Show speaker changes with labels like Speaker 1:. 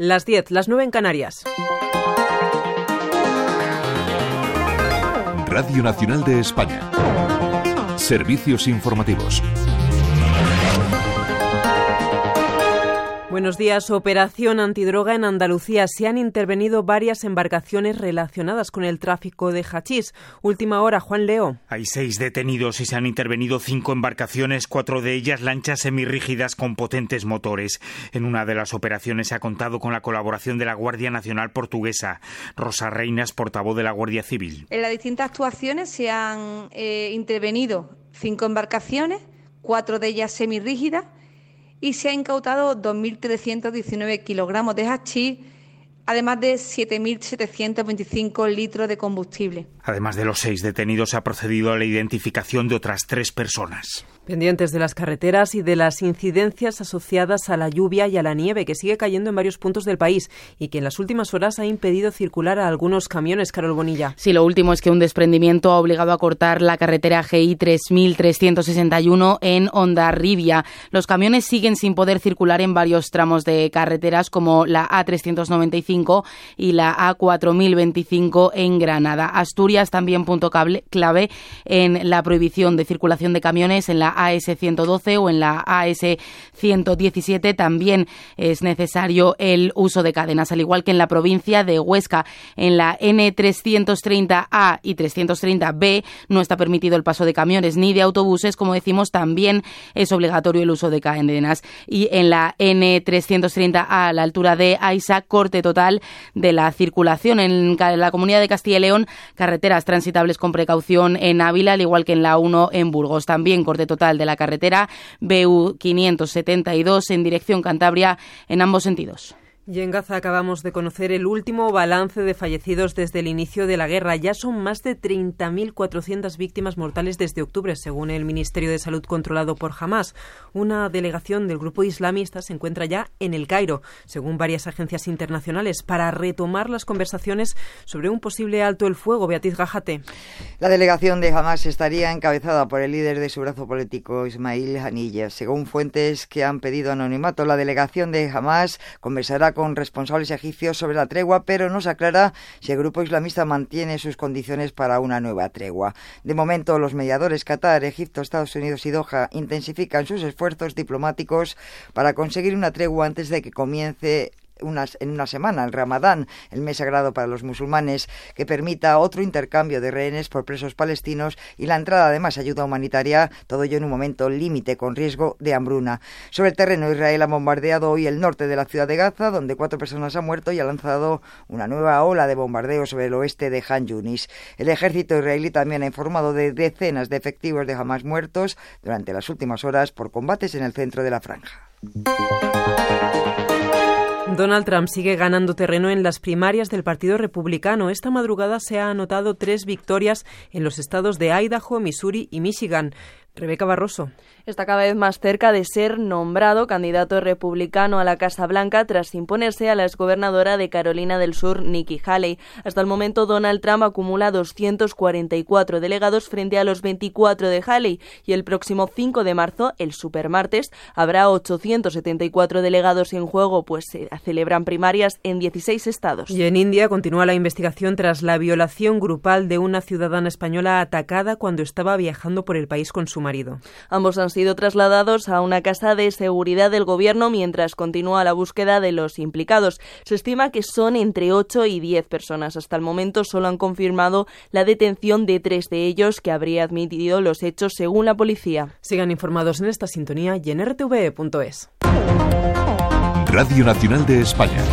Speaker 1: Las 10, las 9 en Canarias.
Speaker 2: Radio Nacional de España. Servicios informativos.
Speaker 1: Buenos días. Operación antidroga en Andalucía. Se han intervenido varias embarcaciones relacionadas con el tráfico de hachís. Última hora, Juan Leo.
Speaker 3: Hay seis detenidos y se han intervenido cinco embarcaciones, cuatro de ellas lanchas semirrígidas con potentes motores. En una de las operaciones se ha contado con la colaboración de la Guardia Nacional Portuguesa. Rosa Reinas, portavoz de la Guardia Civil.
Speaker 4: En las distintas actuaciones se han eh, intervenido cinco embarcaciones, cuatro de ellas semirrígidas y se ha incautado 2.319 kilogramos de hachís, además de 7.725 litros de combustible.
Speaker 3: Además de los seis detenidos, se ha procedido a la identificación de otras tres personas.
Speaker 1: Pendientes de las carreteras y de las incidencias asociadas a la lluvia y a la nieve que sigue cayendo en varios puntos del país y que en las últimas horas ha impedido circular a algunos camiones, Carol Bonilla.
Speaker 5: Sí, lo último es que un desprendimiento ha obligado a cortar la carretera GI 3361 en Ondarribia. Los camiones siguen sin poder circular en varios tramos de carreteras como la A395 y la A4025 en Granada. Asturias también punto clave en la prohibición de circulación de camiones en la AS112 o en la AS117 también es necesario el uso de cadenas, al igual que en la provincia de Huesca. En la N330A y 330B no está permitido el paso de camiones ni de autobuses, como decimos, también es obligatorio el uso de cadenas. Y en la N330A, a la altura de Aisa, corte total de la circulación. En la comunidad de Castilla y León, carreteras transitables con precaución en Ávila, al igual que en la 1 en Burgos. También corte total de la carretera BU 572 en dirección Cantabria en ambos sentidos.
Speaker 1: Y en Gaza acabamos de conocer el último balance de fallecidos desde el inicio de la guerra. Ya son más de 30.400 víctimas mortales desde octubre, según el Ministerio de Salud controlado por Hamas. Una delegación del grupo islamista se encuentra ya en el Cairo, según varias agencias internacionales, para retomar las conversaciones sobre un posible alto el fuego. Beatriz Gajate.
Speaker 6: La delegación de Hamas estaría encabezada por el líder de su brazo político, Ismail Haniyeh. Según fuentes que han pedido anonimato, la delegación de Hamas conversará con responsables egipcios sobre la tregua, pero no se aclara si el grupo islamista mantiene sus condiciones para una nueva tregua. De momento, los mediadores Qatar, Egipto, Estados Unidos y Doha intensifican sus esfuerzos diplomáticos para conseguir una tregua antes de que comience en una semana, el Ramadán, el mes sagrado para los musulmanes, que permita otro intercambio de rehenes por presos palestinos y la entrada de más ayuda humanitaria, todo ello en un momento límite con riesgo de hambruna. Sobre el terreno, Israel ha bombardeado hoy el norte de la ciudad de Gaza, donde cuatro personas han muerto y ha lanzado una nueva ola de bombardeo sobre el oeste de Han Yunis. El ejército israelí también ha informado de decenas de efectivos de Hamas muertos durante las últimas horas por combates en el centro de la franja.
Speaker 1: Donald Trump sigue ganando terreno en las primarias del Partido Republicano. Esta madrugada se han anotado tres victorias en los estados de Idaho, Missouri y Michigan. Rebeca Barroso.
Speaker 7: Está cada vez más cerca de ser nombrado candidato republicano a la Casa Blanca tras imponerse a la exgobernadora de Carolina del Sur, Nikki Haley. Hasta el momento, Donald Trump acumula 244 delegados frente a los 24 de Haley y el próximo 5 de marzo, el supermartes, habrá 874 delegados en juego, pues se celebran primarias en 16 estados.
Speaker 1: Y en India continúa la investigación tras la violación grupal de una ciudadana española atacada cuando estaba viajando por el país con su marido.
Speaker 7: Ambos han sido trasladados a una casa de seguridad del gobierno mientras continúa la búsqueda de los implicados. Se estima que son entre 8 y 10 personas. Hasta el momento solo han confirmado la detención de tres de ellos que habría admitido los hechos según la policía.
Speaker 1: Sigan informados en esta sintonía y en rtv.es.
Speaker 2: Radio Nacional de España.